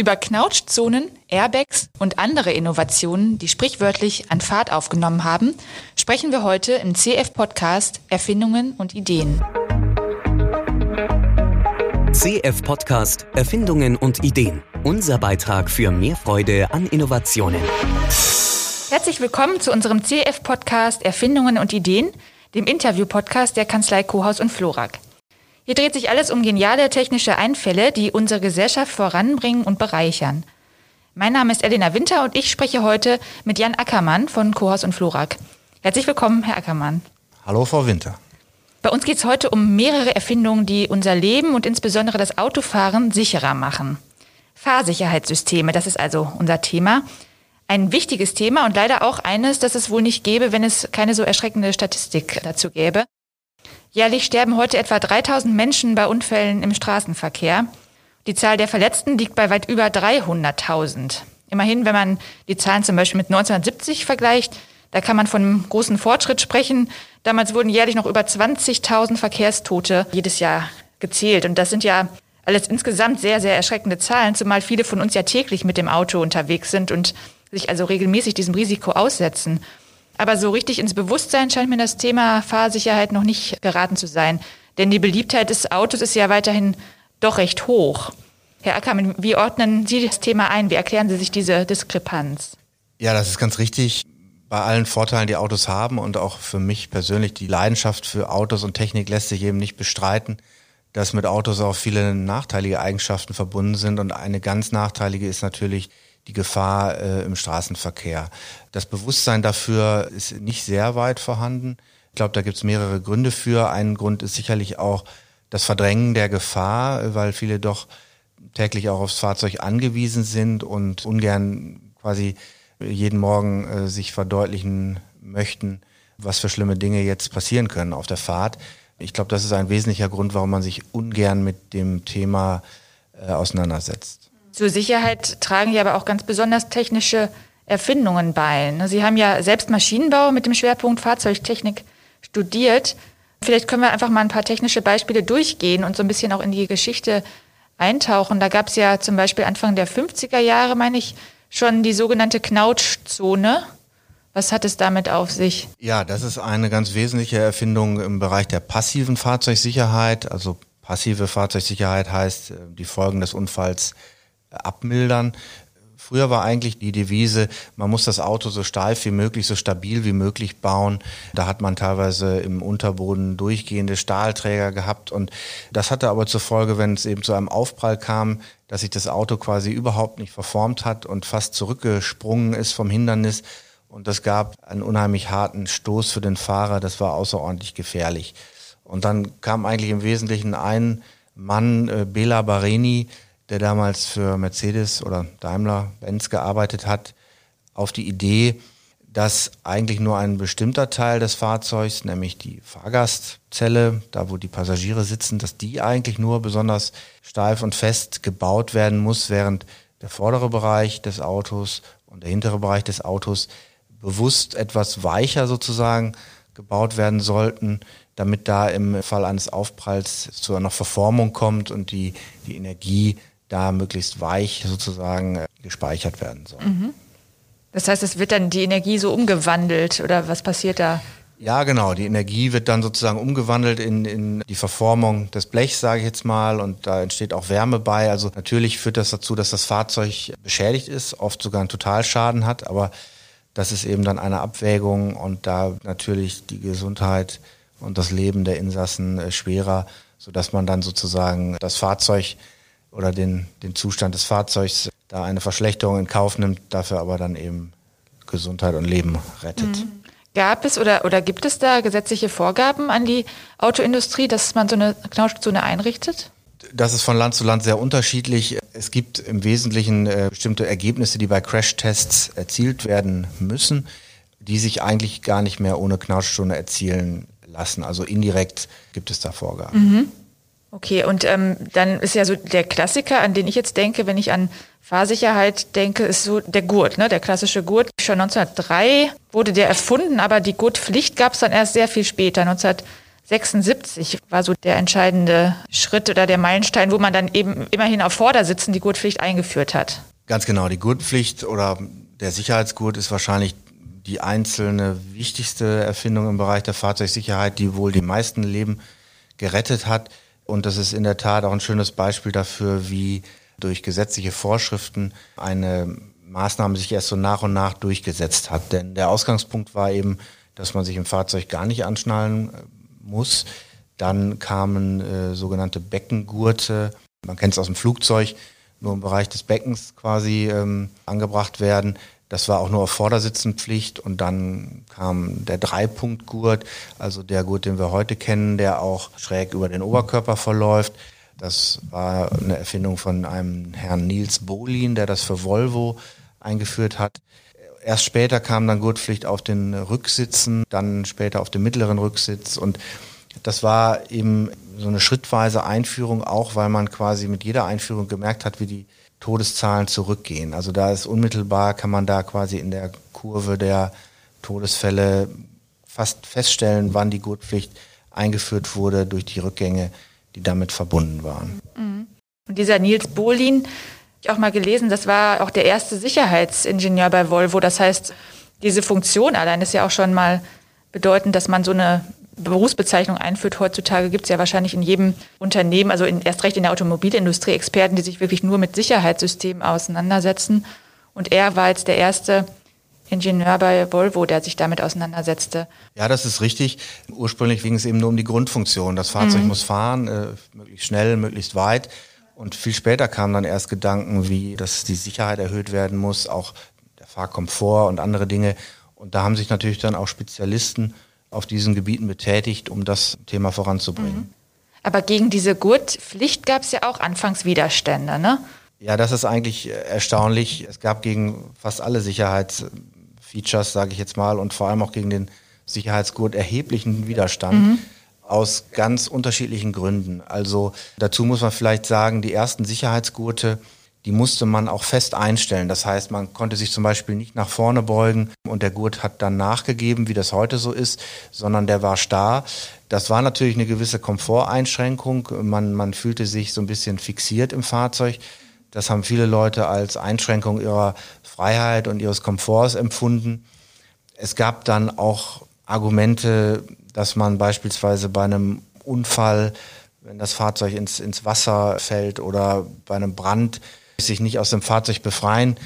Über Knautschzonen, Airbags und andere Innovationen, die sprichwörtlich an Fahrt aufgenommen haben, sprechen wir heute im CF-Podcast Erfindungen und Ideen. CF Podcast Erfindungen und Ideen. Unser Beitrag für mehr Freude an Innovationen. Herzlich willkommen zu unserem CF Podcast Erfindungen und Ideen, dem Interview-Podcast der Kanzlei Kohaus und Florak. Hier dreht sich alles um geniale technische Einfälle, die unsere Gesellschaft voranbringen und bereichern. Mein Name ist Elena Winter und ich spreche heute mit Jan Ackermann von Kohaus und Florak. Herzlich willkommen, Herr Ackermann. Hallo, Frau Winter. Bei uns geht es heute um mehrere Erfindungen, die unser Leben und insbesondere das Autofahren sicherer machen. Fahrsicherheitssysteme, das ist also unser Thema. Ein wichtiges Thema und leider auch eines, das es wohl nicht gäbe, wenn es keine so erschreckende Statistik dazu gäbe. Jährlich sterben heute etwa 3000 Menschen bei Unfällen im Straßenverkehr. Die Zahl der Verletzten liegt bei weit über 300.000. Immerhin, wenn man die Zahlen zum Beispiel mit 1970 vergleicht, da kann man von einem großen Fortschritt sprechen. Damals wurden jährlich noch über 20.000 Verkehrstote jedes Jahr gezählt. Und das sind ja alles insgesamt sehr, sehr erschreckende Zahlen, zumal viele von uns ja täglich mit dem Auto unterwegs sind und sich also regelmäßig diesem Risiko aussetzen. Aber so richtig ins Bewusstsein scheint mir das Thema Fahrsicherheit noch nicht geraten zu sein. Denn die Beliebtheit des Autos ist ja weiterhin doch recht hoch. Herr Ackermann, wie ordnen Sie das Thema ein? Wie erklären Sie sich diese Diskrepanz? Ja, das ist ganz richtig. Bei allen Vorteilen, die Autos haben und auch für mich persönlich die Leidenschaft für Autos und Technik lässt sich eben nicht bestreiten, dass mit Autos auch viele nachteilige Eigenschaften verbunden sind. Und eine ganz nachteilige ist natürlich die Gefahr äh, im Straßenverkehr. Das Bewusstsein dafür ist nicht sehr weit vorhanden. Ich glaube, da gibt es mehrere Gründe für. Ein Grund ist sicherlich auch das Verdrängen der Gefahr, weil viele doch täglich auch aufs Fahrzeug angewiesen sind und ungern quasi jeden Morgen äh, sich verdeutlichen möchten, was für schlimme Dinge jetzt passieren können auf der Fahrt. Ich glaube, das ist ein wesentlicher Grund, warum man sich ungern mit dem Thema äh, auseinandersetzt. Zur Sicherheit tragen ja aber auch ganz besonders technische Erfindungen bei. Ne? Sie haben ja selbst Maschinenbau mit dem Schwerpunkt Fahrzeugtechnik studiert. Vielleicht können wir einfach mal ein paar technische Beispiele durchgehen und so ein bisschen auch in die Geschichte eintauchen. Da gab es ja zum Beispiel Anfang der 50er Jahre, meine ich, schon die sogenannte Knautschzone. Was hat es damit auf sich? Ja, das ist eine ganz wesentliche Erfindung im Bereich der passiven Fahrzeugsicherheit. Also passive Fahrzeugsicherheit heißt, äh, die Folgen des Unfalls abmildern. Früher war eigentlich die Devise, man muss das Auto so steif wie möglich, so stabil wie möglich bauen. Da hat man teilweise im Unterboden durchgehende Stahlträger gehabt und das hatte aber zur Folge, wenn es eben zu einem Aufprall kam, dass sich das Auto quasi überhaupt nicht verformt hat und fast zurückgesprungen ist vom Hindernis. Und das gab einen unheimlich harten Stoß für den Fahrer. Das war außerordentlich gefährlich. Und dann kam eigentlich im Wesentlichen ein Mann, äh, Bela Bareni, der damals für Mercedes oder Daimler-Benz gearbeitet hat, auf die Idee, dass eigentlich nur ein bestimmter Teil des Fahrzeugs, nämlich die Fahrgastzelle, da wo die Passagiere sitzen, dass die eigentlich nur besonders steif und fest gebaut werden muss, während der vordere Bereich des Autos und der hintere Bereich des Autos bewusst etwas weicher sozusagen gebaut werden sollten, damit da im Fall eines Aufpralls zu einer Verformung kommt und die, die Energie da möglichst weich sozusagen äh, gespeichert werden soll. Mhm. Das heißt, es wird dann die Energie so umgewandelt oder was passiert da? Ja, genau. Die Energie wird dann sozusagen umgewandelt in, in die Verformung des Blechs, sage ich jetzt mal, und da entsteht auch Wärme bei. Also natürlich führt das dazu, dass das Fahrzeug beschädigt ist, oft sogar einen Totalschaden hat, aber das ist eben dann eine Abwägung und da natürlich die Gesundheit und das Leben der Insassen äh, schwerer, sodass man dann sozusagen das Fahrzeug oder den, den Zustand des Fahrzeugs da eine Verschlechterung in Kauf nimmt, dafür aber dann eben Gesundheit und Leben rettet. Mhm. Gab es oder, oder gibt es da gesetzliche Vorgaben an die Autoindustrie, dass man so eine Knautschzone einrichtet? Das ist von Land zu Land sehr unterschiedlich. Es gibt im Wesentlichen äh, bestimmte Ergebnisse, die bei Crashtests erzielt werden müssen, die sich eigentlich gar nicht mehr ohne Knautschzone erzielen lassen. Also indirekt gibt es da Vorgaben. Mhm. Okay, und ähm, dann ist ja so der Klassiker, an den ich jetzt denke, wenn ich an Fahrsicherheit denke, ist so der Gurt, ne? der klassische Gurt. Schon 1903 wurde der erfunden, aber die Gurtpflicht gab es dann erst sehr viel später, 19 76 war so der entscheidende Schritt oder der Meilenstein, wo man dann eben immerhin auf Vordersitzen die Gurtpflicht eingeführt hat. Ganz genau, die Gurtpflicht oder der Sicherheitsgurt ist wahrscheinlich die einzelne wichtigste Erfindung im Bereich der Fahrzeugsicherheit, die wohl die meisten Leben gerettet hat. Und das ist in der Tat auch ein schönes Beispiel dafür, wie durch gesetzliche Vorschriften eine Maßnahme sich erst so nach und nach durchgesetzt hat. Denn der Ausgangspunkt war eben, dass man sich im Fahrzeug gar nicht anschnallen äh, muss. Dann kamen äh, sogenannte Beckengurte, man kennt es aus dem Flugzeug, nur im Bereich des Beckens quasi ähm, angebracht werden. Das war auch nur auf Vordersitzen Pflicht und dann kam der Dreipunktgurt, also der Gurt, den wir heute kennen, der auch schräg über den Oberkörper verläuft. Das war eine Erfindung von einem Herrn Nils Bolin, der das für Volvo eingeführt hat. Erst später kam dann Gurtpflicht auf den Rücksitzen, dann später auf den mittleren Rücksitz und das war eben so eine schrittweise Einführung, auch weil man quasi mit jeder Einführung gemerkt hat, wie die Todeszahlen zurückgehen. Also da ist unmittelbar, kann man da quasi in der Kurve der Todesfälle fast feststellen, wann die Gurtpflicht eingeführt wurde durch die Rückgänge, die damit verbunden waren. Mhm. Und dieser Nils Bohlin, ich auch mal gelesen, das war auch der erste Sicherheitsingenieur bei Volvo. Das heißt, diese Funktion allein ist ja auch schon mal bedeutend, dass man so eine Berufsbezeichnung einführt. Heutzutage gibt es ja wahrscheinlich in jedem Unternehmen, also in, erst recht in der Automobilindustrie, Experten, die sich wirklich nur mit Sicherheitssystemen auseinandersetzen. Und er war jetzt der erste Ingenieur bei Volvo, der sich damit auseinandersetzte. Ja, das ist richtig. Ursprünglich ging es eben nur um die Grundfunktion. Das Fahrzeug mhm. muss fahren, äh, möglichst schnell, möglichst weit. Und viel später kamen dann erst Gedanken, wie, dass die Sicherheit erhöht werden muss, auch der Fahrkomfort und andere Dinge. Und da haben sich natürlich dann auch Spezialisten auf diesen Gebieten betätigt, um das Thema voranzubringen. Mhm. Aber gegen diese Gurtpflicht gab es ja auch anfangs Widerstände, ne? Ja, das ist eigentlich erstaunlich. Es gab gegen fast alle Sicherheitsfeatures, sage ich jetzt mal, und vor allem auch gegen den Sicherheitsgurt erheblichen Widerstand. Mhm. Aus ganz unterschiedlichen Gründen. Also dazu muss man vielleicht sagen, die ersten Sicherheitsgurte die musste man auch fest einstellen. Das heißt, man konnte sich zum Beispiel nicht nach vorne beugen und der Gurt hat dann nachgegeben, wie das heute so ist, sondern der war starr. Das war natürlich eine gewisse Komforteinschränkung. Man, man fühlte sich so ein bisschen fixiert im Fahrzeug. Das haben viele Leute als Einschränkung ihrer Freiheit und ihres Komforts empfunden. Es gab dann auch Argumente, dass man beispielsweise bei einem Unfall, wenn das Fahrzeug ins, ins Wasser fällt oder bei einem Brand, sich nicht aus dem Fahrzeug befreien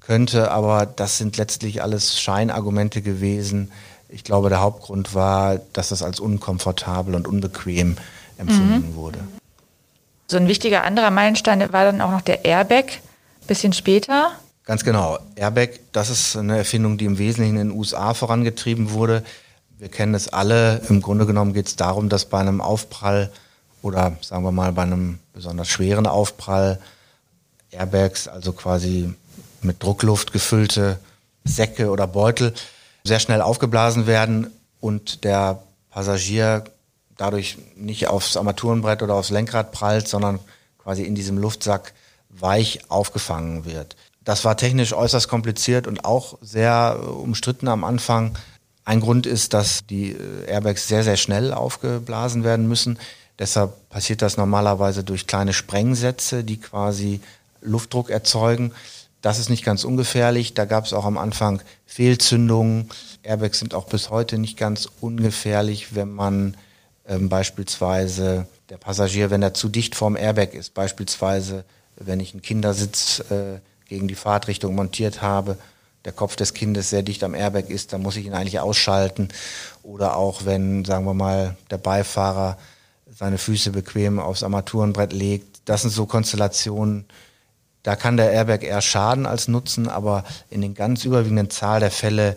könnte, aber das sind letztlich alles Scheinargumente gewesen. Ich glaube, der Hauptgrund war, dass das als unkomfortabel und unbequem empfunden mhm. wurde. So ein wichtiger anderer Meilenstein war dann auch noch der Airbag, bisschen später. Ganz genau. Airbag, das ist eine Erfindung, die im Wesentlichen in den USA vorangetrieben wurde. Wir kennen es alle. Im Grunde genommen geht es darum, dass bei einem Aufprall oder sagen wir mal bei einem besonders schweren Aufprall Airbags, also quasi mit Druckluft gefüllte Säcke oder Beutel, sehr schnell aufgeblasen werden und der Passagier dadurch nicht aufs Armaturenbrett oder aufs Lenkrad prallt, sondern quasi in diesem Luftsack weich aufgefangen wird. Das war technisch äußerst kompliziert und auch sehr umstritten am Anfang. Ein Grund ist, dass die äh, Airbags sehr, sehr schnell aufgeblasen werden müssen. Deshalb passiert das normalerweise durch kleine Sprengsätze, die quasi Luftdruck erzeugen. Das ist nicht ganz ungefährlich. Da gab es auch am Anfang Fehlzündungen. Airbags sind auch bis heute nicht ganz ungefährlich, wenn man ähm, beispielsweise der Passagier, wenn er zu dicht vorm Airbag ist, beispielsweise wenn ich einen Kindersitz äh, gegen die Fahrtrichtung montiert habe, der Kopf des Kindes sehr dicht am Airbag ist, dann muss ich ihn eigentlich ausschalten. Oder auch wenn, sagen wir mal, der Beifahrer seine Füße bequem aufs Armaturenbrett legt. Das sind so Konstellationen, da kann der Airbag eher schaden als nutzen, aber in den ganz überwiegenden Zahl der Fälle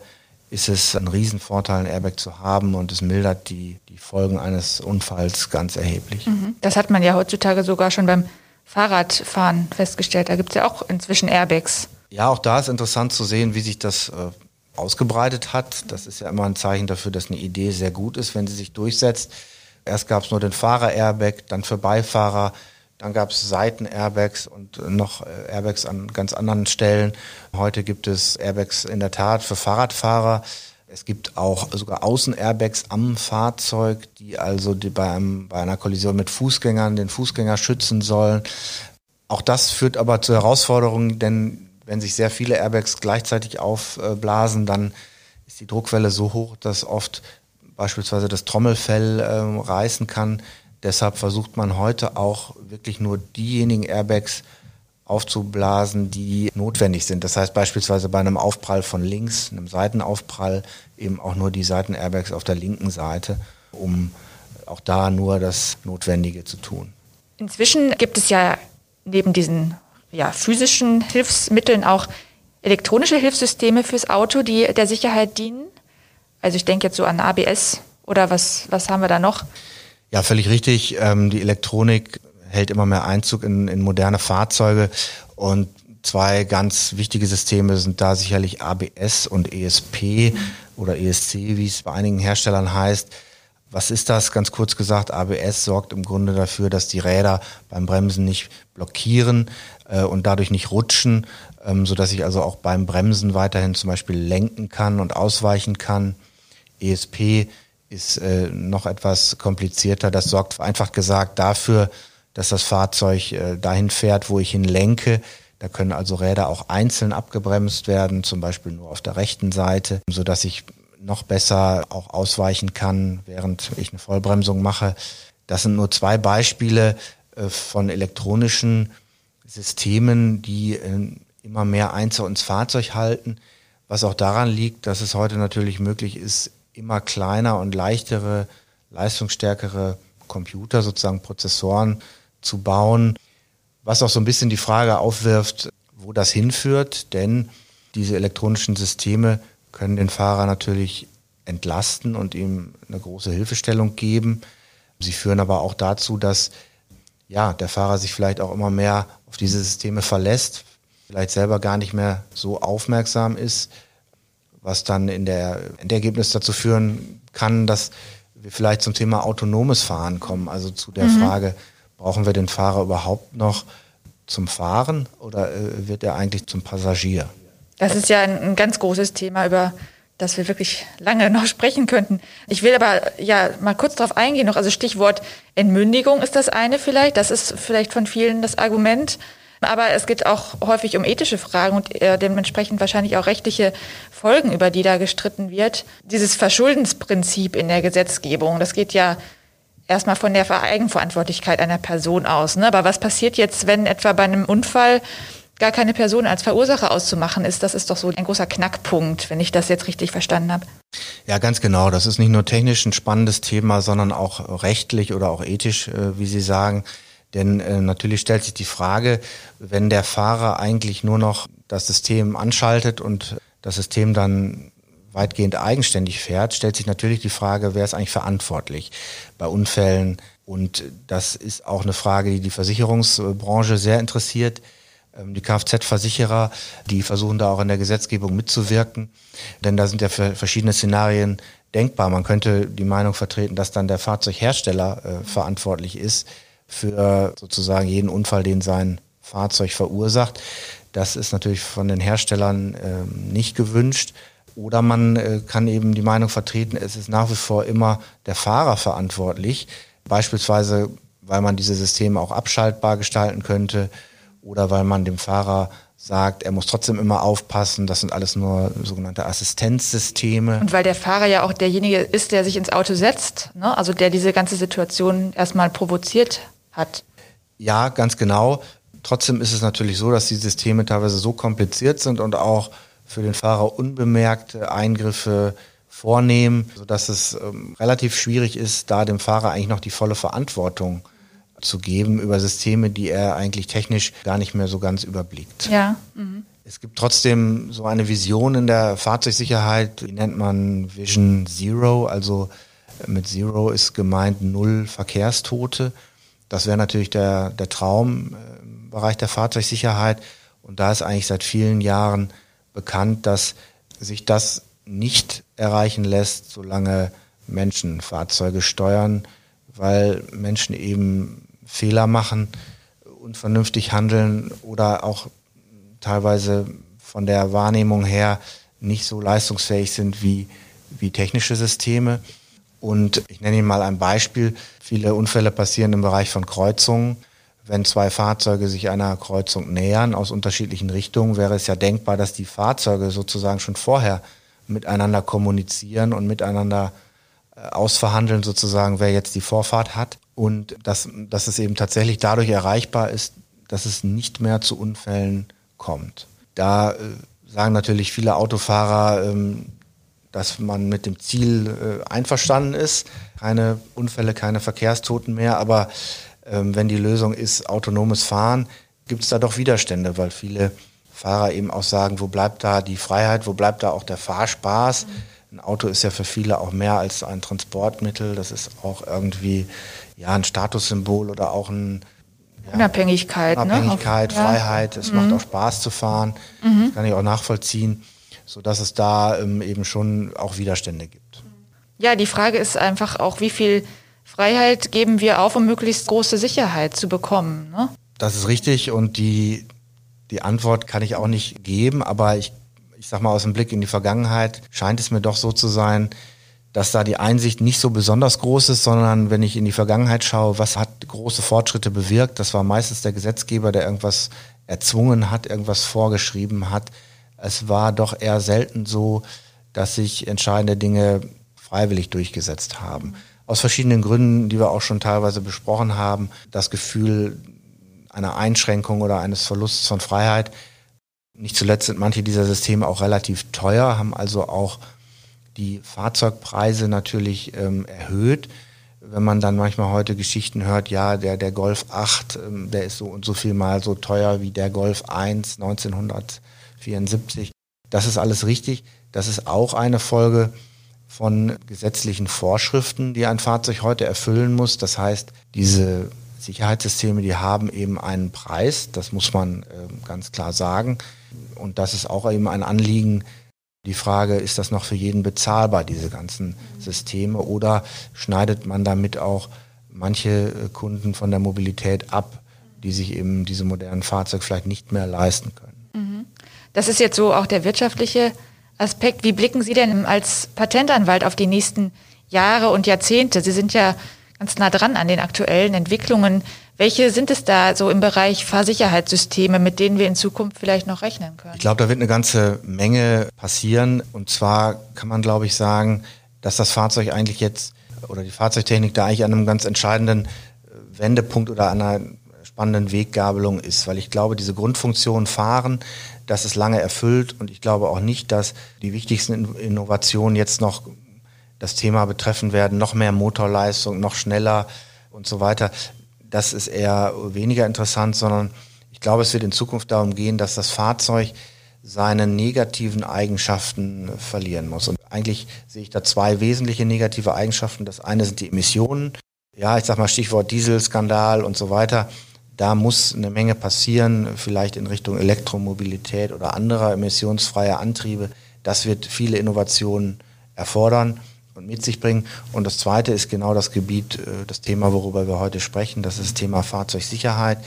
ist es ein Riesenvorteil, ein Airbag zu haben und es mildert die, die Folgen eines Unfalls ganz erheblich. Mhm. Das hat man ja heutzutage sogar schon beim Fahrradfahren festgestellt. Da gibt es ja auch inzwischen Airbags. Ja, auch da ist interessant zu sehen, wie sich das äh, ausgebreitet hat. Das ist ja immer ein Zeichen dafür, dass eine Idee sehr gut ist, wenn sie sich durchsetzt. Erst gab es nur den Fahrer-Airbag, dann für Beifahrer. Dann gab es Seiten-Airbags und noch äh, Airbags an ganz anderen Stellen. Heute gibt es Airbags in der Tat für Fahrradfahrer. Es gibt auch sogar Außenairbags am Fahrzeug, die also die bei, einem, bei einer Kollision mit Fußgängern den Fußgänger schützen sollen. Auch das führt aber zu Herausforderungen, denn wenn sich sehr viele Airbags gleichzeitig aufblasen, dann ist die Druckwelle so hoch, dass oft beispielsweise das Trommelfell äh, reißen kann. Deshalb versucht man heute auch wirklich nur diejenigen Airbags aufzublasen, die notwendig sind. Das heißt beispielsweise bei einem Aufprall von links, einem Seitenaufprall, eben auch nur die Seitenairbags auf der linken Seite, um auch da nur das Notwendige zu tun. Inzwischen gibt es ja neben diesen ja, physischen Hilfsmitteln auch elektronische Hilfssysteme fürs Auto, die der Sicherheit dienen. Also ich denke jetzt so an ABS oder was, was haben wir da noch? Ja, völlig richtig. Ähm, die Elektronik hält immer mehr Einzug in, in moderne Fahrzeuge und zwei ganz wichtige Systeme sind da sicherlich ABS und ESP oder ESC, wie es bei einigen Herstellern heißt. Was ist das? Ganz kurz gesagt, ABS sorgt im Grunde dafür, dass die Räder beim Bremsen nicht blockieren äh, und dadurch nicht rutschen, ähm, so dass ich also auch beim Bremsen weiterhin zum Beispiel lenken kann und ausweichen kann. ESP ist äh, noch etwas komplizierter. Das sorgt einfach gesagt dafür, dass das Fahrzeug äh, dahin fährt, wo ich ihn lenke. Da können also Räder auch einzeln abgebremst werden, zum Beispiel nur auf der rechten Seite, so dass ich noch besser auch ausweichen kann, während ich eine Vollbremsung mache. Das sind nur zwei Beispiele äh, von elektronischen Systemen, die äh, immer mehr Einzug ins Fahrzeug halten, was auch daran liegt, dass es heute natürlich möglich ist, immer kleiner und leichtere, leistungsstärkere Computer, sozusagen Prozessoren zu bauen, was auch so ein bisschen die Frage aufwirft, wo das hinführt, denn diese elektronischen Systeme können den Fahrer natürlich entlasten und ihm eine große Hilfestellung geben. Sie führen aber auch dazu, dass ja, der Fahrer sich vielleicht auch immer mehr auf diese Systeme verlässt, vielleicht selber gar nicht mehr so aufmerksam ist, was dann in der Endergebnis dazu führen kann, dass wir vielleicht zum Thema autonomes Fahren kommen, also zu der mhm. Frage, brauchen wir den Fahrer überhaupt noch zum Fahren oder äh, wird er eigentlich zum Passagier? Das ist ja ein, ein ganz großes Thema, über das wir wirklich lange noch sprechen könnten. Ich will aber ja mal kurz darauf eingehen noch. Also Stichwort Entmündigung ist das eine vielleicht. Das ist vielleicht von vielen das Argument. Aber es geht auch häufig um ethische Fragen und äh, dementsprechend wahrscheinlich auch rechtliche Folgen, über die da gestritten wird. Dieses Verschuldensprinzip in der Gesetzgebung, das geht ja erstmal von der Eigenverantwortlichkeit einer Person aus. Ne? Aber was passiert jetzt, wenn etwa bei einem Unfall gar keine Person als Verursacher auszumachen ist? Das ist doch so ein großer Knackpunkt, wenn ich das jetzt richtig verstanden habe. Ja, ganz genau. Das ist nicht nur technisch ein spannendes Thema, sondern auch rechtlich oder auch ethisch, äh, wie Sie sagen. Denn äh, natürlich stellt sich die Frage, wenn der Fahrer eigentlich nur noch das System anschaltet und das System dann weitgehend eigenständig fährt, stellt sich natürlich die Frage, wer ist eigentlich verantwortlich bei Unfällen? Und das ist auch eine Frage, die die Versicherungsbranche sehr interessiert. Ähm, die Kfz-Versicherer, die versuchen da auch in der Gesetzgebung mitzuwirken, denn da sind ja verschiedene Szenarien denkbar. Man könnte die Meinung vertreten, dass dann der Fahrzeughersteller äh, verantwortlich ist für sozusagen jeden Unfall, den sein Fahrzeug verursacht. Das ist natürlich von den Herstellern äh, nicht gewünscht. Oder man äh, kann eben die Meinung vertreten, es ist nach wie vor immer der Fahrer verantwortlich. Beispielsweise, weil man diese Systeme auch abschaltbar gestalten könnte oder weil man dem Fahrer sagt, er muss trotzdem immer aufpassen. Das sind alles nur sogenannte Assistenzsysteme. Und weil der Fahrer ja auch derjenige ist, der sich ins Auto setzt, ne? also der diese ganze Situation erstmal provoziert hat. Ja, ganz genau. Trotzdem ist es natürlich so, dass die Systeme teilweise so kompliziert sind und auch für den Fahrer unbemerkte Eingriffe vornehmen, sodass es ähm, relativ schwierig ist, da dem Fahrer eigentlich noch die volle Verantwortung zu geben über Systeme, die er eigentlich technisch gar nicht mehr so ganz überblickt. Ja. Mhm. Es gibt trotzdem so eine Vision in der Fahrzeugsicherheit, die nennt man Vision Zero, also mit Zero ist gemeint null Verkehrstote. Das wäre natürlich der, der Traum äh, im Bereich der Fahrzeugsicherheit. Und da ist eigentlich seit vielen Jahren bekannt, dass sich das nicht erreichen lässt, solange Menschen Fahrzeuge steuern, weil Menschen eben Fehler machen, unvernünftig handeln oder auch teilweise von der Wahrnehmung her nicht so leistungsfähig sind wie wie technische Systeme. Und ich nenne Ihnen mal ein Beispiel. Viele Unfälle passieren im Bereich von Kreuzungen. Wenn zwei Fahrzeuge sich einer Kreuzung nähern aus unterschiedlichen Richtungen, wäre es ja denkbar, dass die Fahrzeuge sozusagen schon vorher miteinander kommunizieren und miteinander äh, ausverhandeln, sozusagen, wer jetzt die Vorfahrt hat. Und dass, dass es eben tatsächlich dadurch erreichbar ist, dass es nicht mehr zu Unfällen kommt. Da äh, sagen natürlich viele Autofahrer, ähm, dass man mit dem Ziel äh, einverstanden ist. Keine Unfälle, keine Verkehrstoten mehr. Aber ähm, wenn die Lösung ist autonomes Fahren, gibt es da doch Widerstände, weil viele Fahrer eben auch sagen, wo bleibt da die Freiheit, wo bleibt da auch der Fahrspaß. Mhm. Ein Auto ist ja für viele auch mehr als ein Transportmittel. Das ist auch irgendwie ja ein Statussymbol oder auch ein ja, Unabhängigkeit, Unabhängigkeit, ne? Freiheit. Es mhm. macht auch Spaß zu fahren. Mhm. Das kann ich auch nachvollziehen so dass es da ähm, eben schon auch Widerstände gibt. Ja, die Frage ist einfach auch, wie viel Freiheit geben wir auf, um möglichst große Sicherheit zu bekommen. Ne? Das ist richtig und die, die Antwort kann ich auch nicht geben, aber ich, ich sag mal aus dem Blick in die Vergangenheit scheint es mir doch so zu sein, dass da die Einsicht nicht so besonders groß ist, sondern wenn ich in die Vergangenheit schaue, was hat große Fortschritte bewirkt, das war meistens der Gesetzgeber, der irgendwas erzwungen hat, irgendwas vorgeschrieben hat es war doch eher selten so, dass sich entscheidende Dinge freiwillig durchgesetzt haben. Aus verschiedenen Gründen, die wir auch schon teilweise besprochen haben, das Gefühl einer Einschränkung oder eines Verlusts von Freiheit. Nicht zuletzt sind manche dieser Systeme auch relativ teuer, haben also auch die Fahrzeugpreise natürlich ähm, erhöht. Wenn man dann manchmal heute Geschichten hört, ja, der, der Golf 8, ähm, der ist so und so viel mal so teuer wie der Golf 1 1900 74. Das ist alles richtig. Das ist auch eine Folge von gesetzlichen Vorschriften, die ein Fahrzeug heute erfüllen muss. Das heißt, diese Sicherheitssysteme, die haben eben einen Preis, das muss man äh, ganz klar sagen. Und das ist auch eben ein Anliegen. Die Frage, ist das noch für jeden bezahlbar, diese ganzen Systeme, oder schneidet man damit auch manche äh, Kunden von der Mobilität ab, die sich eben diese modernen Fahrzeuge vielleicht nicht mehr leisten können? Das ist jetzt so auch der wirtschaftliche Aspekt. Wie blicken Sie denn als Patentanwalt auf die nächsten Jahre und Jahrzehnte? Sie sind ja ganz nah dran an den aktuellen Entwicklungen. Welche sind es da so im Bereich Fahrsicherheitssysteme, mit denen wir in Zukunft vielleicht noch rechnen können? Ich glaube, da wird eine ganze Menge passieren. Und zwar kann man, glaube ich, sagen, dass das Fahrzeug eigentlich jetzt oder die Fahrzeugtechnik da eigentlich an einem ganz entscheidenden Wendepunkt oder an einer spannenden Weggabelung ist, weil ich glaube, diese Grundfunktion Fahren das ist lange erfüllt und ich glaube auch nicht, dass die wichtigsten Innovationen jetzt noch das Thema betreffen werden, noch mehr Motorleistung, noch schneller und so weiter. Das ist eher weniger interessant, sondern ich glaube, es wird in Zukunft darum gehen, dass das Fahrzeug seine negativen Eigenschaften verlieren muss. Und eigentlich sehe ich da zwei wesentliche negative Eigenschaften. Das eine sind die Emissionen. Ja, ich sag mal Stichwort Dieselskandal und so weiter. Da muss eine Menge passieren, vielleicht in Richtung Elektromobilität oder anderer emissionsfreier Antriebe. Das wird viele Innovationen erfordern und mit sich bringen. Und das Zweite ist genau das Gebiet, äh, das Thema, worüber wir heute sprechen. Das ist das Thema Fahrzeugsicherheit.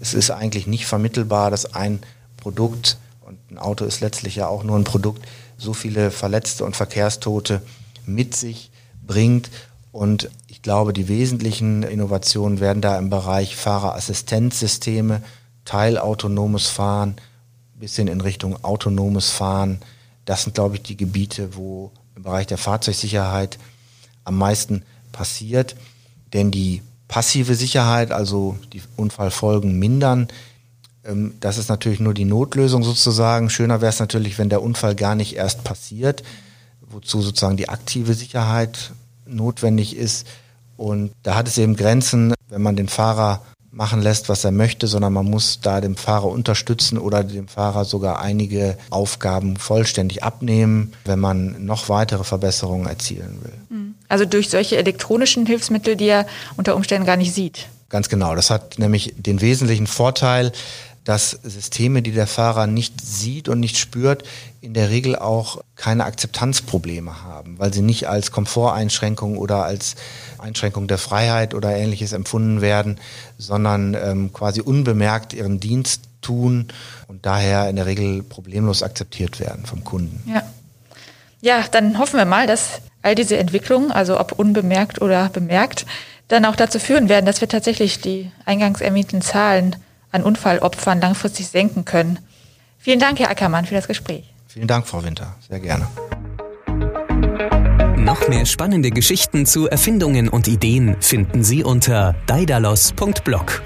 Es ist eigentlich nicht vermittelbar, dass ein Produkt, und ein Auto ist letztlich ja auch nur ein Produkt, so viele Verletzte und Verkehrstote mit sich bringt und ich glaube, die wesentlichen Innovationen werden da im Bereich Fahrerassistenzsysteme, teilautonomes Fahren, bis hin in Richtung autonomes Fahren. Das sind, glaube ich, die Gebiete, wo im Bereich der Fahrzeugsicherheit am meisten passiert. Denn die passive Sicherheit, also die Unfallfolgen mindern, ähm, das ist natürlich nur die Notlösung sozusagen. Schöner wäre es natürlich, wenn der Unfall gar nicht erst passiert, wozu sozusagen die aktive Sicherheit notwendig ist. Und da hat es eben Grenzen, wenn man den Fahrer machen lässt, was er möchte, sondern man muss da dem Fahrer unterstützen oder dem Fahrer sogar einige Aufgaben vollständig abnehmen, wenn man noch weitere Verbesserungen erzielen will. Hm. Also durch solche elektronischen Hilfsmittel, die er unter Umständen gar nicht sieht. Ganz genau. Das hat nämlich den wesentlichen Vorteil, dass Systeme, die der Fahrer nicht sieht und nicht spürt, in der Regel auch keine Akzeptanzprobleme haben, weil sie nicht als Komforteinschränkung oder als Einschränkung der Freiheit oder ähnliches empfunden werden, sondern ähm, quasi unbemerkt ihren Dienst tun und daher in der Regel problemlos akzeptiert werden vom Kunden. Ja. Ja, dann hoffen wir mal, dass all diese Entwicklungen, also ob unbemerkt oder bemerkt, dann auch dazu führen werden, dass wir tatsächlich die eingangs erwähnten Zahlen an Unfallopfern langfristig senken können. Vielen Dank, Herr Ackermann, für das Gespräch. Vielen Dank, Frau Winter. Sehr gerne. Noch mehr spannende Geschichten zu Erfindungen und Ideen finden Sie unter daidalos.blog.